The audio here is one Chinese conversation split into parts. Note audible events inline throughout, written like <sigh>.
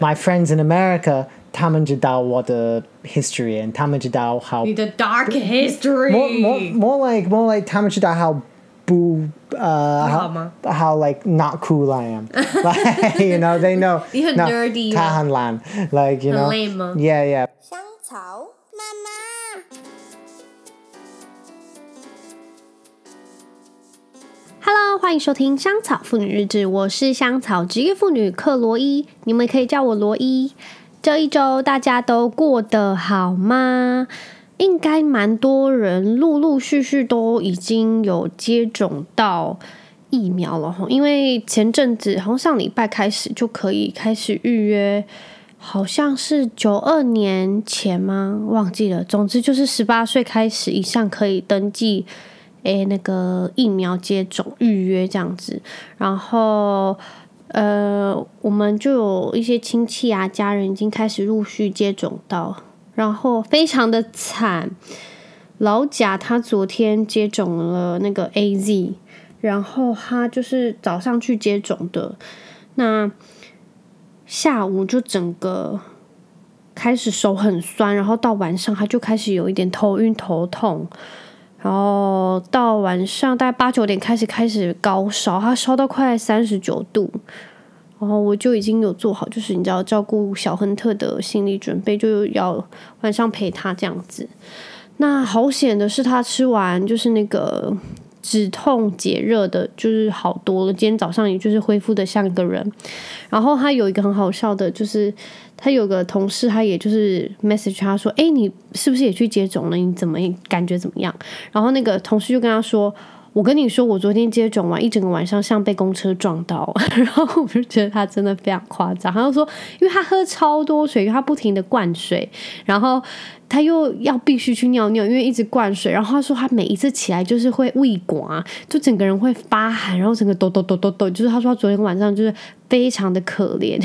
My friends in America，他们知道我的 history，他们知道 how 你的 dark history。 more more more like more like 他们知道 how 不呃好吗 how how like not cool I am <laughs> like you know they know <laughs> 你很 no, nerdy 他很懒 like you 很 know lame 吗 yeah yeah 香草妈妈。 Hello，欢迎收听香草妇女日志，我是香草职业妇女克罗伊，你们可以叫我罗伊。这一周大家都过得好吗？应该蛮多人陆陆续续都已经有接种到疫苗了，因为前阵子好像上礼拜开始就可以开始预约，好像是九二年前吗？忘记了。总之就是十八岁开始以上可以登记。诶，那个疫苗接种预约这样子，然后呃，我们就有一些亲戚啊、家人已经开始陆续接种到，然后非常的惨。老贾他昨天接种了那个 AZ，然后他就是早上去接种的，那下午就整个开始手很酸，然后到晚上他就开始有一点头晕头痛。然后到晚上大概八九点开始开始高烧，他烧到快三十九度，然后我就已经有做好，就是你知道照顾小亨特的心理准备，就要晚上陪他这样子。那好险的是，他吃完就是那个止痛解热的，就是好多了。今天早上也就是恢复的像一个人。然后他有一个很好笑的，就是。他有个同事，他也就是 message 他说：“哎，你是不是也去接种了？你怎么感觉怎么样？”然后那个同事就跟他说：“我跟你说，我昨天接种完，一整个晚上像被公车撞到。<laughs> ”然后我就觉得他真的非常夸张。他就说：“因为他喝超多水，因为他不停的灌水，然后他又要必须去尿尿，因为一直灌水。然后他说他每一次起来就是会胃刮，就整个人会发寒，然后整个抖抖抖抖抖。就是他说他昨天晚上就是。”非常的可怜，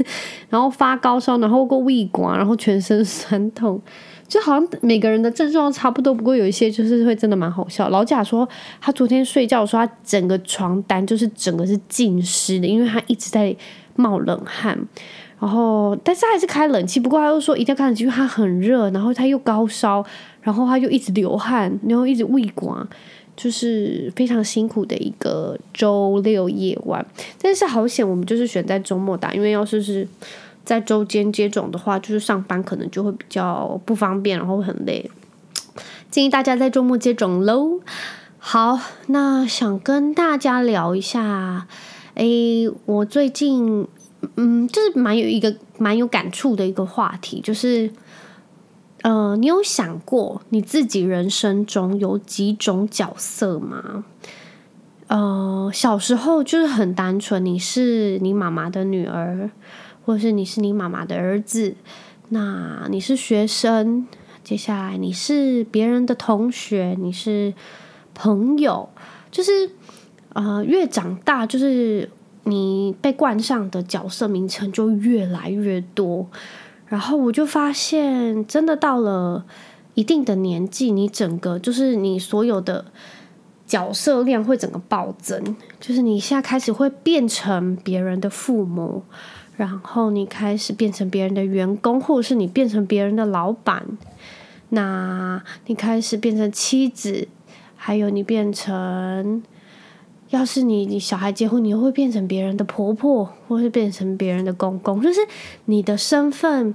<laughs> 然后发高烧，然后过胃管，然后全身酸痛，就好像每个人的症状差不多。不过有一些就是会真的蛮好笑。老贾说他昨天睡觉的时候，他整个床单就是整个是浸湿的，因为他一直在冒冷汗。然后但是他还是开冷气，不过他又说一定要开冷气，因为他很热，然后他又高烧，然后他又一直流汗，然后一直胃管。就是非常辛苦的一个周六夜晚，但是好险，我们就是选在周末打，因为要是是在周间接种的话，就是上班可能就会比较不方便，然后会很累。<tsk> 建议大家在周末接种喽。好，那想跟大家聊一下，诶，我最近嗯，就是蛮有一个蛮有感触的一个话题，就是。呃，你有想过你自己人生中有几种角色吗？呃，小时候就是很单纯，你是你妈妈的女儿，或者是你是你妈妈的儿子，那你是学生，接下来你是别人的同学，你是朋友，就是呃，越长大，就是你被冠上的角色名称就越来越多。然后我就发现，真的到了一定的年纪，你整个就是你所有的角色量会整个暴增。就是你现在开始会变成别人的父母，然后你开始变成别人的员工，或者是你变成别人的老板。那你开始变成妻子，还有你变成。要是你你小孩结婚，你又会变成别人的婆婆，或是变成别人的公公，就是你的身份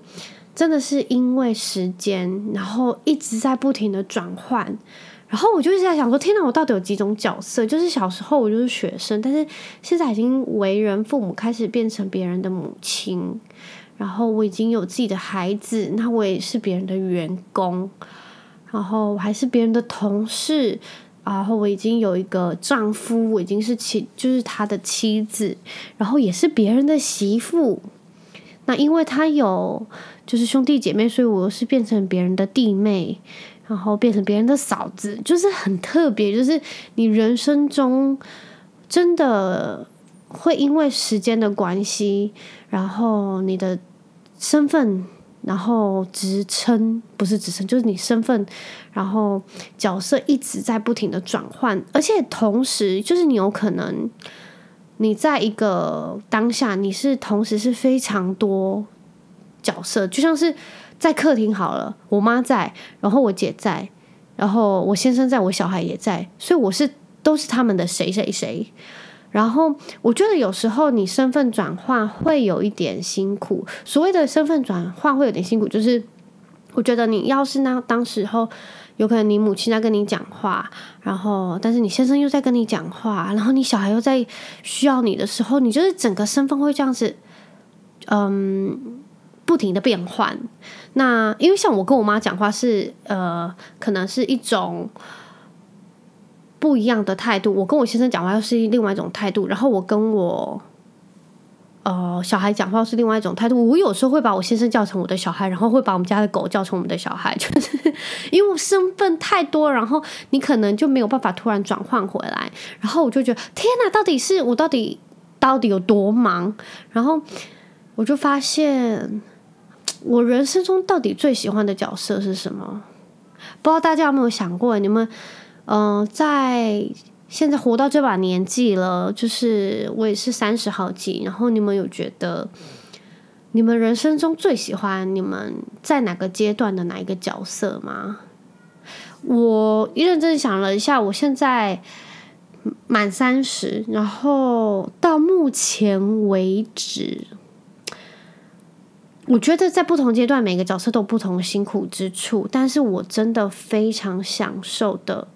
真的是因为时间，然后一直在不停的转换。然后我就一直在想说，天哪，我到底有几种角色？就是小时候我就是学生，但是现在已经为人父母，开始变成别人的母亲，然后我已经有自己的孩子，那我也是别人的员工，然后我还是别人的同事。然后我已经有一个丈夫，我已经是妻，就是他的妻子，然后也是别人的媳妇。那因为他有就是兄弟姐妹，所以我是变成别人的弟妹，然后变成别人的嫂子，就是很特别。就是你人生中真的会因为时间的关系，然后你的身份。然后职称不是职称，就是你身份，然后角色一直在不停的转换，而且同时就是你有可能你在一个当下，你是同时是非常多角色，就像是在客厅好了，我妈在，然后我姐在，然后我先生在，我小孩也在，所以我是都是他们的谁谁谁。然后我觉得有时候你身份转换会有一点辛苦。所谓的身份转换会有点辛苦，就是我觉得你要是那当时候有可能你母亲在跟你讲话，然后但是你先生又在跟你讲话，然后你小孩又在需要你的时候，你就是整个身份会这样子，嗯，不停的变换。那因为像我跟我妈讲话是呃，可能是一种。不一样的态度，我跟我先生讲话又是另外一种态度，然后我跟我呃小孩讲话是另外一种态度。我有时候会把我先生叫成我的小孩，然后会把我们家的狗叫成我们的小孩，<laughs> 就是因为我身份太多，然后你可能就没有办法突然转换回来。然后我就觉得天哪，到底是我到底到底有多忙？然后我就发现，我人生中到底最喜欢的角色是什么？不知道大家有没有想过，你们？嗯、在现在活到这把年纪了，就是我也是三十好几。然后你们有觉得，你们人生中最喜欢你们在哪个阶段的哪一个角色吗？我认真想了一下，我现在满三十，然后到目前为止，我觉得在不同阶段每个角色都有不同辛苦之处，但是我真的非常享受的。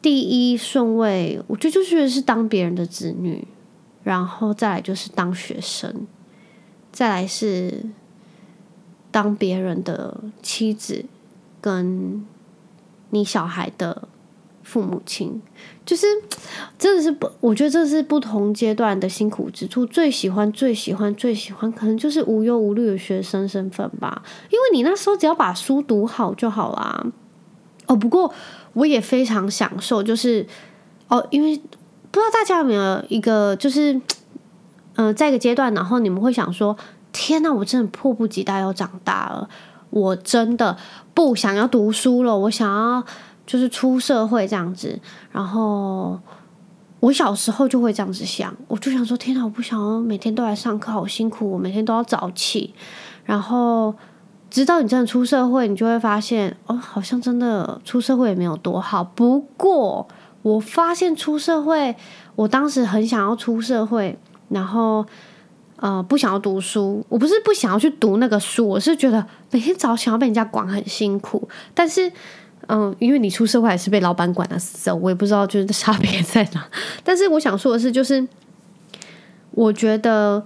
第一顺位，我觉得就是是当别人的子女，然后再来就是当学生，再来是当别人的妻子，跟你小孩的父母亲，就是真的是不，我觉得这是不同阶段的辛苦之处。最喜欢、最喜欢、最喜欢，可能就是无忧无虑的学生身份吧，因为你那时候只要把书读好就好啦。哦，不过。我也非常享受，就是哦，因为不知道大家有没有一个，就是嗯、呃，在一个阶段，然后你们会想说：“天哪，我真的迫不及待要长大了，我真的不想要读书了，我想要就是出社会这样子。”然后我小时候就会这样子想，我就想说：“天哪，我不想要每天都来上课，好辛苦，我每天都要早起。”然后。直到你真的出社会，你就会发现，哦，好像真的出社会也没有多好。不过，我发现出社会，我当时很想要出社会，然后，呃，不想要读书。我不是不想要去读那个书，我是觉得每天早想要被人家管很辛苦。但是，嗯、因为你出社会还是被老板管的死，我也不知道就是差别在哪。<laughs> 但是我想说的是，就是我觉得。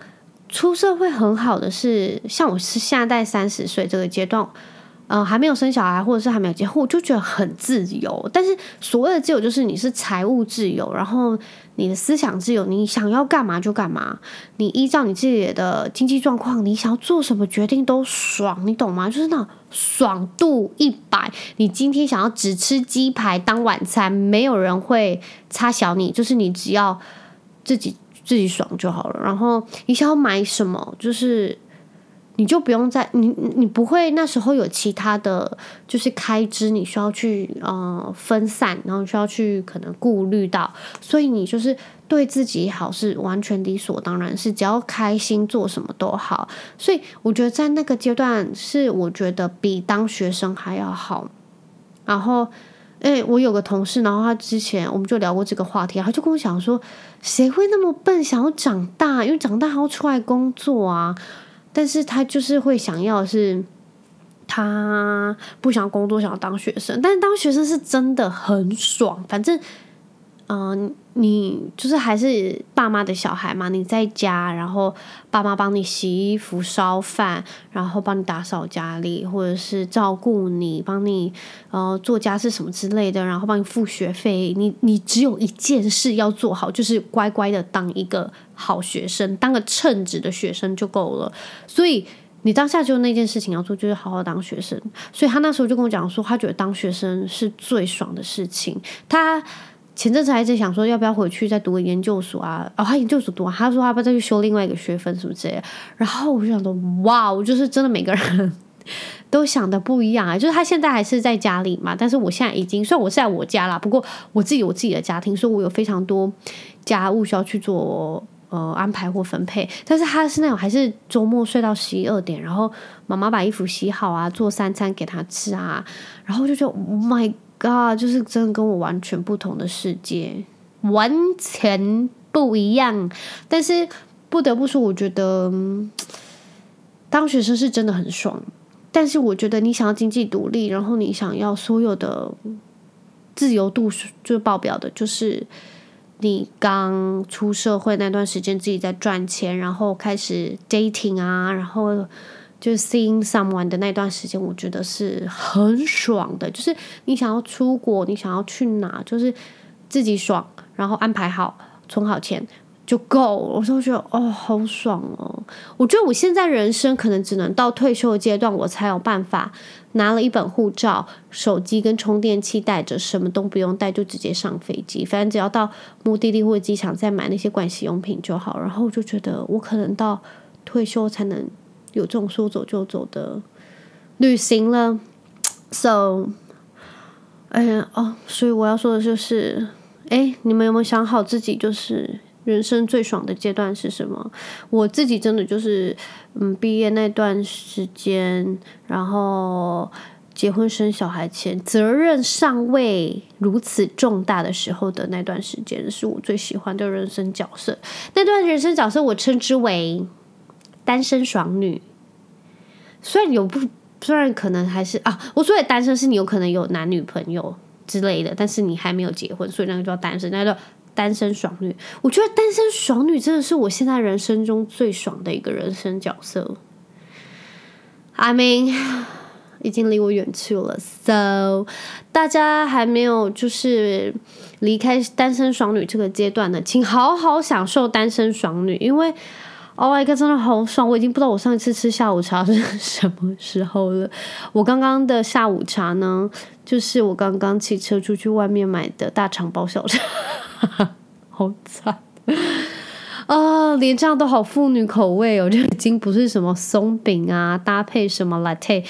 出社会很好的是，像我是现在三十岁这个阶段，嗯、呃，还没有生小孩，或者是还没有结婚，我就觉得很自由。但是所谓的自由，就是你是财务自由，然后你的思想自由，你想要干嘛就干嘛，你依照你自己的经济状况，你想要做什么决定都爽，你懂吗？就是那爽度一百。你今天想要只吃鸡排当晚餐，没有人会插小你，就是你只要自己。自己爽就好了。然后你想要买什么，就是你就不用再你你不会那时候有其他的就是开支，你需要去呃分散，然后需要去可能顾虑到，所以你就是对自己好是完全理所当然，是只要开心做什么都好。所以我觉得在那个阶段是我觉得比当学生还要好。然后。哎、欸，我有个同事，然后他之前我们就聊过这个话题，他就跟我讲说，谁会那么笨，想要长大？因为长大还要出来工作啊。但是他就是会想要是，他不想工作，想要当学生。但当学生是真的很爽，反正。嗯、你就是还是爸妈的小孩嘛？你在家，然后爸妈帮你洗衣服、烧饭，然后帮你打扫家里，或者是照顾你，帮你呃做家事什么之类的，然后帮你付学费。你你只有一件事要做好，就是乖乖的当一个好学生，当个称职的学生就够了。所以你当下就那件事情要做，就是好好当学生。所以他那时候就跟我讲说，他觉得当学生是最爽的事情。他。前阵子还在想说要不要回去再读个研究所啊？哦，他研究所读完，他说他要不要再去修另外一个学分什么之类的。然后我就想说，哇，我就是真的每个人都想的不一样啊。就是他现在还是在家里嘛，但是我现在已经虽然我是在我家啦，不过我自己有自己的家庭，所以我有非常多家务需要去做呃安排或分配，但是他是那种还是周末睡到十一二点，然后妈妈把衣服洗好啊，做三餐给他吃啊，然后就觉得 my 啊就是真的跟我完全不同的世界，完全不一样。但是不得不说，我觉得当学生是真的很爽。但是我觉得你想要经济独立，然后你想要所有的自由度就爆表的，就是你刚出社会那段时间自己在赚钱，然后开始 dating 啊，然后就是 seeing someone 的那段时间，我觉得是很爽的。就是你想要出国，你想要去哪，就是自己爽，然后安排好，存好钱。就够，我就觉得哦，好爽哦！我觉得我现在人生可能只能到退休的阶段，我才有办法拿了一本护照、手机跟充电器带着，什么都不用带，就直接上飞机。反正只要到目的地或者机场再买那些盥洗用品就好。然后我就觉得我可能到退休才能有这种说走就走的旅行了。So，哎呀哦，所以我要说的就是，哎，你们有没有想好自己就是？人生最爽的阶段是什么？我自己真的就是，嗯，毕业那段时间，然后结婚生小孩前，责任尚未如此重大的时候的那段时间，是我最喜欢的人生角色。那段人生角色我称之为单身爽女。虽然有不，虽然可能还是啊，我说的单身是你有可能有男女朋友之类的，但是你还没有结婚，所以那个叫单身，那个。单身爽女，我觉得单身爽女真的是我现在人生中最爽的一个人生角色。I mean，已经离我远去了，so 大家还没有就是离开单身爽女这个阶段呢，请好好享受单身爽女，因为 Oh my God，真的好爽！我已经不知道我上一次吃下午茶 <laughs> 是什么时候了。我刚刚的下午茶呢，就是我刚刚骑车出去外面买的大肠包小肠。<laughs> 好惨啊！连这样都好妇女口味哦，就已经不是什么松饼啊，搭配什么 latte，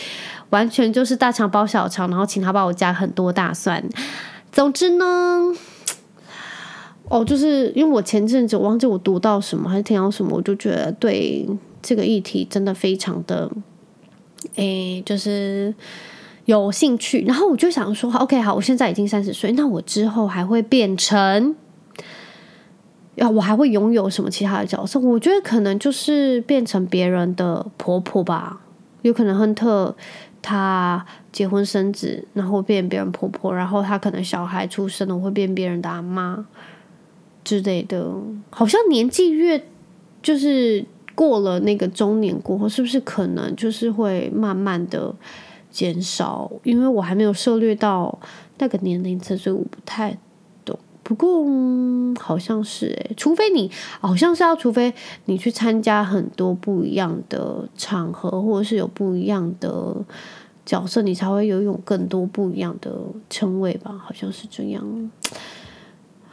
完全就是大肠包小肠，然后请他帮我加很多大蒜。总之呢，哦，就是因为我前阵子忘记我读到什么还是听到什么，我就觉得对这个议题真的非常的，诶，就是有兴趣。然后我就想说，OK，好，我现在已经三十岁，那我之后还会变成？要我还会拥有什么其他的角色？我觉得可能就是变成别人的婆婆吧。有可能亨特他结婚生子，然后变别人婆婆，然后他可能小孩出生了我会变别人的阿妈之类的。好像年纪越就是过了那个中年过后，是不是可能就是会慢慢的减少？因为我还没有涉猎到那个年龄层，所以我不太懂。不过、好像是诶，除非你好像是要，除非你去参加很多不一样的场合，或者是有不一样的角色，你才会拥有更多不一样的称谓吧？好像是这样。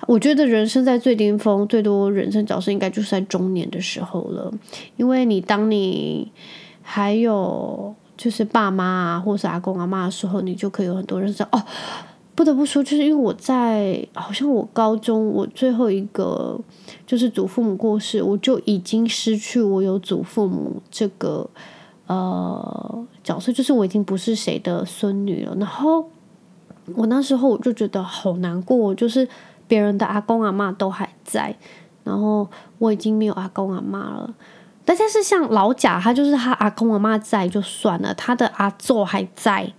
我觉得人生在最巅峰，最多人生角色应该就是在中年的时候了，因为你当你还有就是爸妈啊，或是阿公阿妈的时候，你就可以有很多人生哦。不得不说，就是因为我在好像我高中我最后一个就是祖父母过世，我就已经失去我有祖父母这个呃角色，就是我已经不是谁的孙女了。然后我那时候我就觉得好难过，就是别人的阿公阿嬷都还在，然后我已经没有阿公阿嬷了。但是像老贾，他就是他阿公阿嬷在就算了，他的阿祖还在。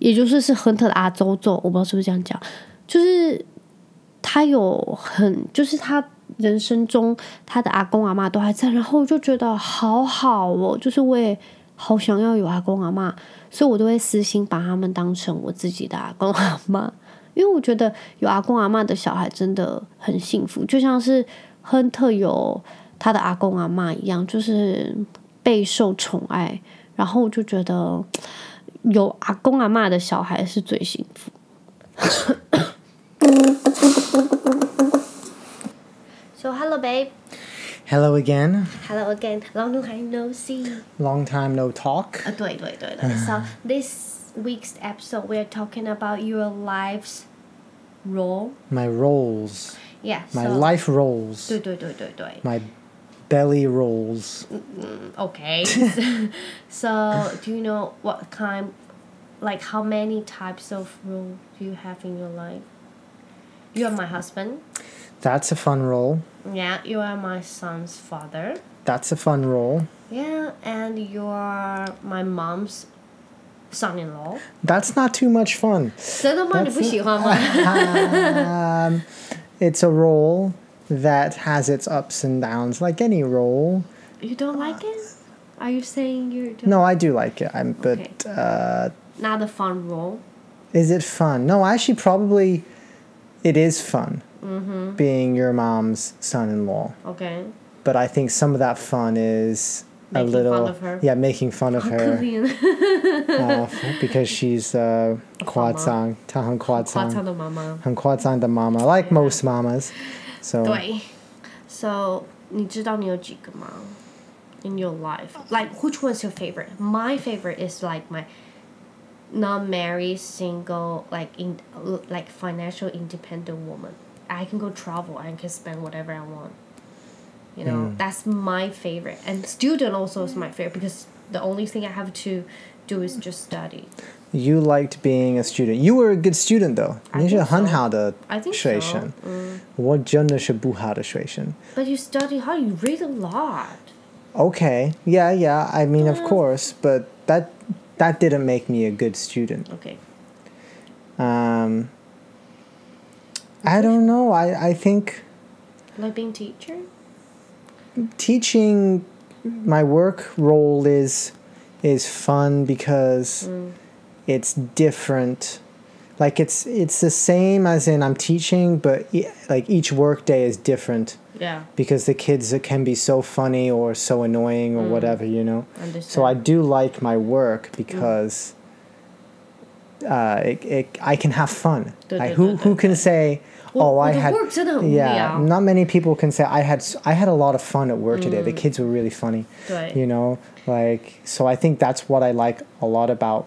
也就是是亨特的阿周周，我不知道是不是这样讲，就是他有很，就是他人生中他的阿公阿妈都还在，然后我就觉得好好哦，就是我也好想要有阿公阿妈，所以我都会私心把他们当成我自己的阿公阿妈，因为我觉得有阿公阿妈的小孩真的很幸福，就像是亨特有他的阿公阿妈一样，就是备受宠爱，然后我就觉得。有阿公阿妈的小孩是最幸福。So hello, babe. Hello again. Hello again. Long time no see. Long time no talk. 啊，对对对对。So this week's episode, we are talking about your life's role. My roles. Yeah. My so, life rolls. 对对对对对。 My belly rolls. Okay. <laughs> so, do you know what kind, like how many types of role do you have in your life? You are my husband. That's a fun role. Yeah, you are my son's father. That's a fun role. Yeah, and you are my mom's son-in-law. That's not too much fun. 真的吗？你不喜欢吗？ Um, <laughs> it's a role that has its ups and downs, like any role. You don't like it? Are you saying you don't? No, I do like it. I'm, but Okay. uh, Not a fun role. is it fun? No, actually, probably it is fun Mm-hmm. being your mom's son-in-law. Okay. But I think some of that fun is Making a fun little of her. yeah, making fun of 好可 her <laughs> 怜， uh, because she's uh, 夸张，她很夸夸张，张的妈妈。很夸张的妈妈，like most mamas. So 对，So 你知道你有几个吗？In your life, like which one's your favorite? My favorite is like my non-married, single, like in like financial independent woman. I can go travel. I can spend whatever I want. You know, that's my favorite. And student also is my favorite because the only thing I have to do is just study. you liked being a student. You were a good student though. I 你是 think 很 so. 好的 I think 学 so. 生。我真的是不好的学生。 But you study how you read a lot. Okay, yeah, yeah. I mean, of course, but that that didn't make me a good student. Okay. Um, I don't know. I I think Like being teacher? teaching my work role is is fun because it's different. Like it's it's the same as in i'm teaching but e- like each work day is different. Yeah. because the kids can be so funny or so annoying or whatever you know? Understand. so i do like my work because uh, it, it, i can have fun. Like who, who can duh. say oh Well, i the had work 真的很无 yeah 聊。 not many people can say i had s- i had a lot of fun at work today the kids were really funny 对。 you know like so i think that's what i like a lot about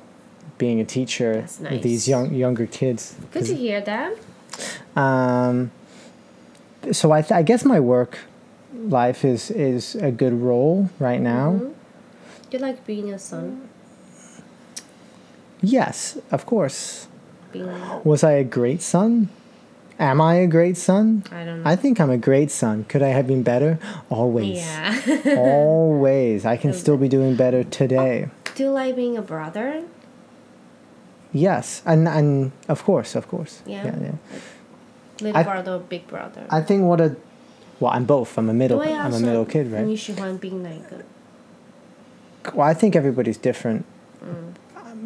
being a teacher That's with these nice. young younger kids Good to hear that. um so i th- i guess my work life is is a good role right now Mm-hmm. You like being a son? yes of course Being was i a great son am i a great son I don't know. i think i'm a great son could i have been better always yeah. <laughs> always i can still be doing better today Do you like being a brother? yes and and of course of course Yeah. yeah, yeah. Little I- brother or big brother? I think what a well, I'm both. I'm a middle. 对啊 I'm a 所以 middle kid, right? 你喜欢 being 哪一个？ Well, I think everybody's different. Mm.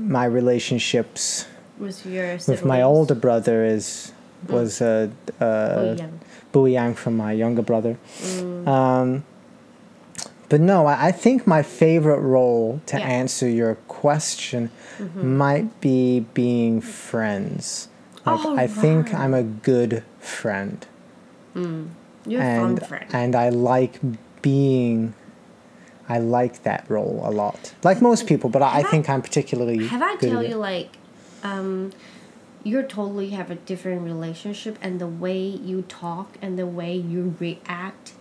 My relationships With your with my siblings? older brother is Mm. was uh, uh, Buyang. Buyang from my younger brother. Mm. Um, but no, I, I, think my favorite role to yeah. answer your question mm-hmm. might be being friends. Like, oh, I think I'm a good friend. Mm. You're and, a fun friend. And I like being I like that role a lot. Like most people, but I, I, think I'm particularly Have I tell you like um, you totally have a different relationship and the way you talk and the way you react,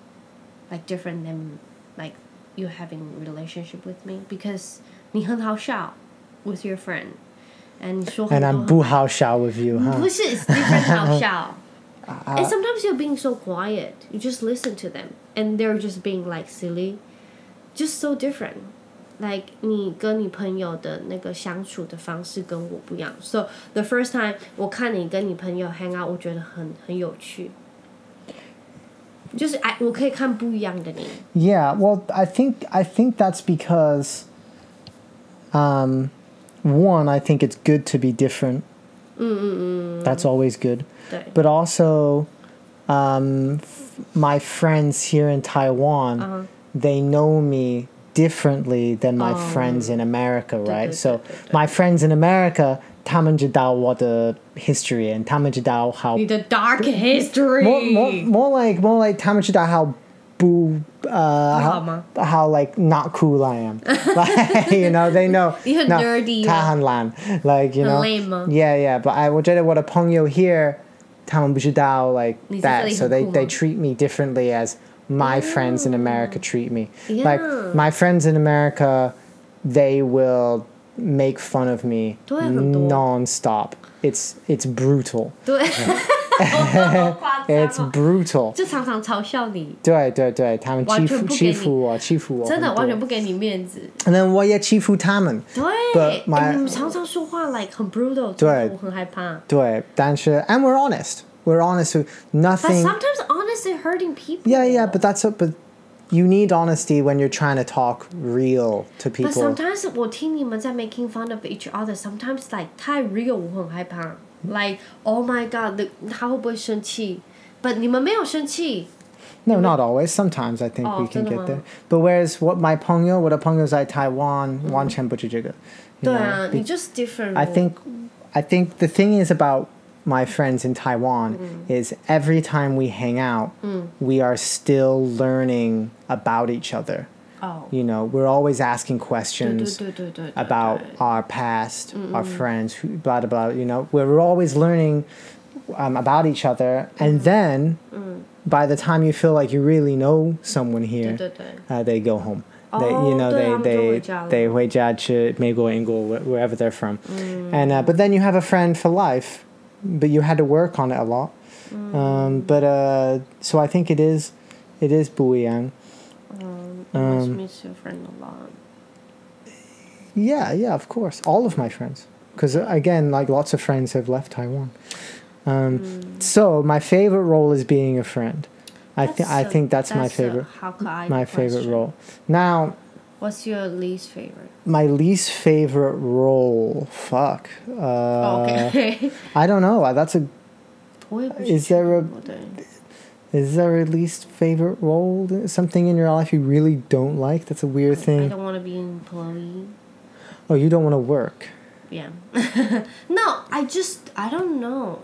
like different than like you having relationship with me because 你很好笑 with your friend, and 你说很 And 多 I'm 很 boo how shao with you, 不 huh? 是 it's different <laughs> 好笑。Uh, and sometimes you're being so quiet. You just listen to them, and they're just being like silly, just so different. Like 你跟你朋友的那个相处的方式跟我不一样。So the first time 我看你跟你朋友 hang out，我觉得很很有趣。就是哎，我可以看不一样的你。 Yeah, well, I think I think that's because um one, I think it's good to be different. That's always good. 对， But also um f- my friends here in Taiwan, Uh-huh. they know me differently than my Oh. friends in America, right? 对， So 对，对，对。 my friends in America, 他们知道我的 history and 他们知道 how 你的 dark history。 more, more, more like more like 他们知道 how boo uh 好吗？ how, how like not cool I am. <laughs> <laughs> like you know, they know <laughs> 你很 no, nerdy 吗？他很懒 like you 很 know. 累吗？ Yeah, yeah, but I 我觉得我的朋友 here 他们不知道 like 你在这 that 里 so 很 they 酷吗？ they treat me differently as my friends in America treat me like Yeah. my friends in America they will make fun of me 对，很多。 non-stop it's it's brutal 对，好夸张 it's 哦 <laughs> brutal 就常常嘲笑你，对对对他们欺负完全不给你欺负我欺负我真的很多完全不给你面子。 and then 我也欺负他们对 But，my- 哎你们常常说话 like <laughs> 很 brutal，对真的我很害怕。对但是 and we're honest we're honest with But nothing sometimes honestly hurting people. Yeah, yeah, but that's a, but you need honesty when you're trying to talk real to But people. sometimes 我听你们在 making fun of each other. Sometimes like 太 real，我很害怕。Like oh my god，the- 他会不会生气？But 你们没有生气。 no, not always. Sometimes I think Oh, we can 真的 get 吗？ there. But whereas what my 朋友，我的朋友在台湾，完全不是这个。you 对 know, 啊， be- 你就是 different。 I think, I think the thing is about my friends in Taiwan is every time we hang out, we are still learning about each other. 哦， You know, we're always asking 对 questions. 对对对对。 about our past, our friends, who, blah blah blah. You know, we're always learning um, about each other, and then by the time you feel like you really know someone here, 对对对。 uh, they go home. They, Oh, you know, 对， they 他们就 they 回家了。 they 回家去美国、英国, wh- wherever they're from, and uh, but then you have a friend for life, but you had to work on it a lot. Mm. Um, but uh, so I think it is, it is Buyang. Um, um, meets your friend a lot. Yeah, yeah, of course, all of my friends. Because uh, again, like lots of friends have left Taiwan. Um, mm. So my favorite role is being a friend. I think I think that's, that's my favorite. A, my question. favorite role. Now, What's your least favorite? My least favorite role. Fuck. Uh, okay. I don't know. That's a. is there a? Is there a least favorite role? Something in your life you really don't like? That's a weird thing. I don't want to be an employee. Oh, you don't want to work. Yeah. <laughs> no, I just I don't know.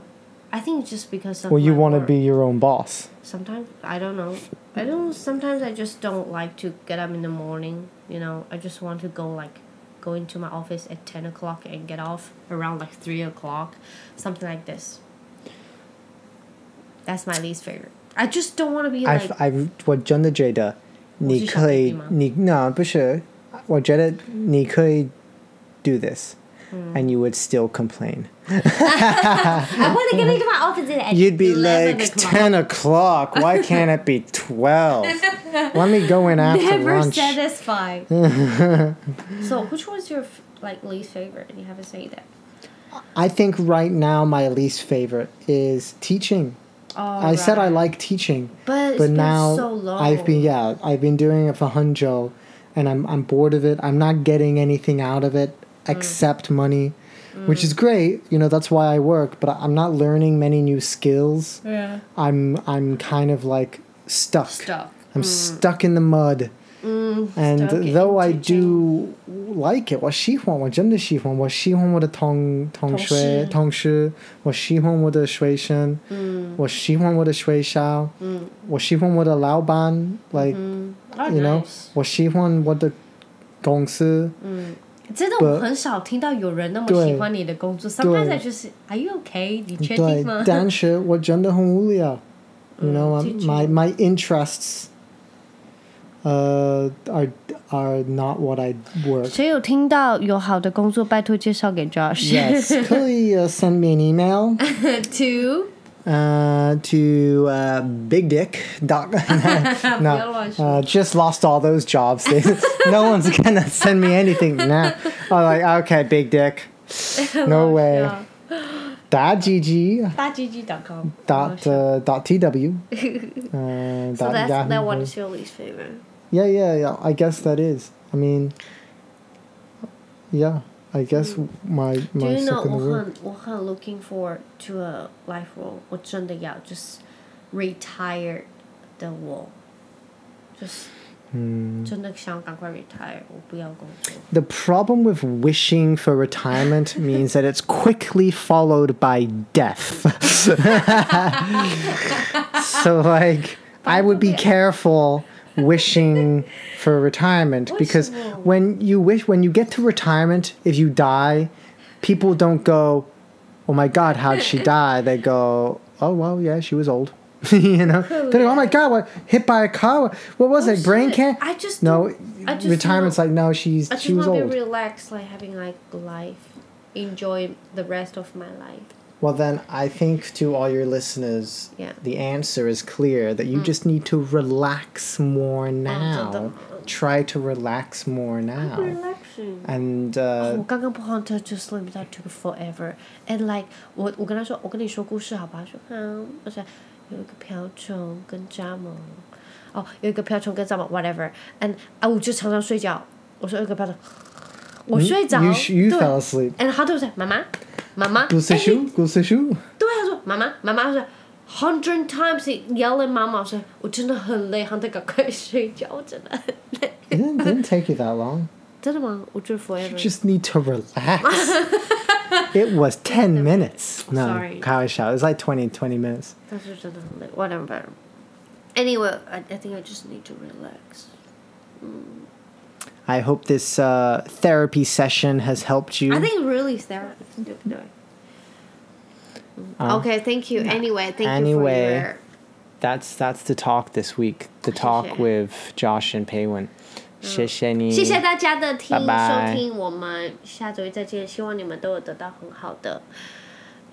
I think just because. Well, you want to be your own boss. Sometimes I don't know. I don't. Sometimes I just don't like to get up in the morning. You know, I just want to go like go into my office at ten o'clock and get off around like three o'clock, something like this. That's my least favorite. I just don't want to be like. I've I've 我真的觉得你我是小可以 baby 吗你 no 不是，我觉得你可以 do this, Hmm. and you would still complain. <laughs> I want to get into my office at You'd be like o'clock. ten o'clock. Why can't it be twelve? Let me go in after Never lunch. satisfied. <laughs> so, which was your like least favorite? You haven't said that. I think right now my least favorite is teaching. Oh, I said I like teaching, But it's but been now so long. I've been yeah I've been doing it for Hunjo, and I'm I'm bored of it. I'm not getting anything out of it Mm. except money, which is great. You know that's why I work, but I'm not learning many new skills. Yeah. I'm I'm kind of like stuck. Stuck. I'm stuck in the mud. Mm, And stuck in though I teaching. do like it, 我喜欢，我真的喜欢，我喜欢我的同同学同事，我喜欢我的学生，我喜欢我的学校，我喜欢我的老板，like Oh, you know， nice. 我喜欢我的公司。 真的， But- 我很少听到有人那么对喜欢你的工作。Sometimes 对 I just, are you okay？你确对定吗？，但是我真的很无聊。You <laughs> know, 记住 my my interests, uh, are are not what I work. 谁有听到有好的工作，拜托介绍给 Josh。 Yes, could you uh, send me an email? <laughs> to uh, to uh, Big Dick. Doc, <laughs> no, <laughs> uh, just lost all those jobs. <laughs> no one's gonna send me anything now. I'm like, okay, Big Dick. No way. Dot gg. Dot gg.com. Dot, uh, dot tw. Uh, so dot that's, Yahoo. that one is your least favorite. Yeah, yeah, yeah. I guess that is. I mean, yeah. I guess my Do my you know second 我 word. 很我很 looking forward to a life role，我真的要就是 retire 的我，就是真的想赶快 retire，我不要工作。 The problem with wishing for retirement <laughs> means that it's quickly followed by death. <laughs> <laughs> so, like, I would be careful wishing for retirement because when you wish, when you get to retirement, if you die, people don't go, "Oh my God, how'd she <laughs> die?" They go, oh well, yeah, she was old. <laughs> you know, then oh my god, what hit by a car? What was oh, it? Brain shit. can? I just no. I just Retirement's like no, she's I just she was want to old. be relaxed, like having like life, enjoy the rest of my life. Well, then I think to all your listeners, Yeah. the answer is clear that you just need to relax more now. the- Try to relax more now. Relaxing. And uh, 我刚刚不 Hunter just sleep that took forever and like 我我跟他说我跟你说故事好吧？他说嗯，而且有一个瓢虫跟蚱蜢，哦，有一个瓢虫跟蚱蜢 whatever and 啊，我就常常睡觉。我说有一个瓢虫，我睡着 you sh- you 对 fell asleep. and Hunter 说妈妈妈 妈，故事书，故事书。对，他说妈妈妈妈，他说 hundred times he yelling 妈妈，我说我真的很累，Hunter 赶快睡觉，我真的很累。 It <laughs> didn't, didn't take you that long. 真的吗？我觉得 forever。 You just need to relax. <laughs> it was 10 minutes. No, Sorry. 开玩笑. It was like 20, 20 minutes. 但是真的很累，whatever。Anyway, I I think I just need to relax. I hope this uh, therapy session has helped you. I think really therapy. 对不对 Okay, thank you. Anyway, thank Anyway. you for your. that's that's the talk this week. The talk 谢谢。 with Josh and Peiwen. 谢谢你。谢谢大家的听拜拜收听，我们下周一再见。希望你们都有得到很好的，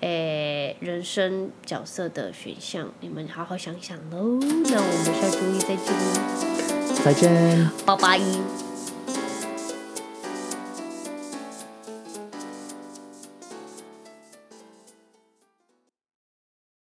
诶人生角色的选项，你们好好想想喽。那我们下周一再见，再见。拜拜。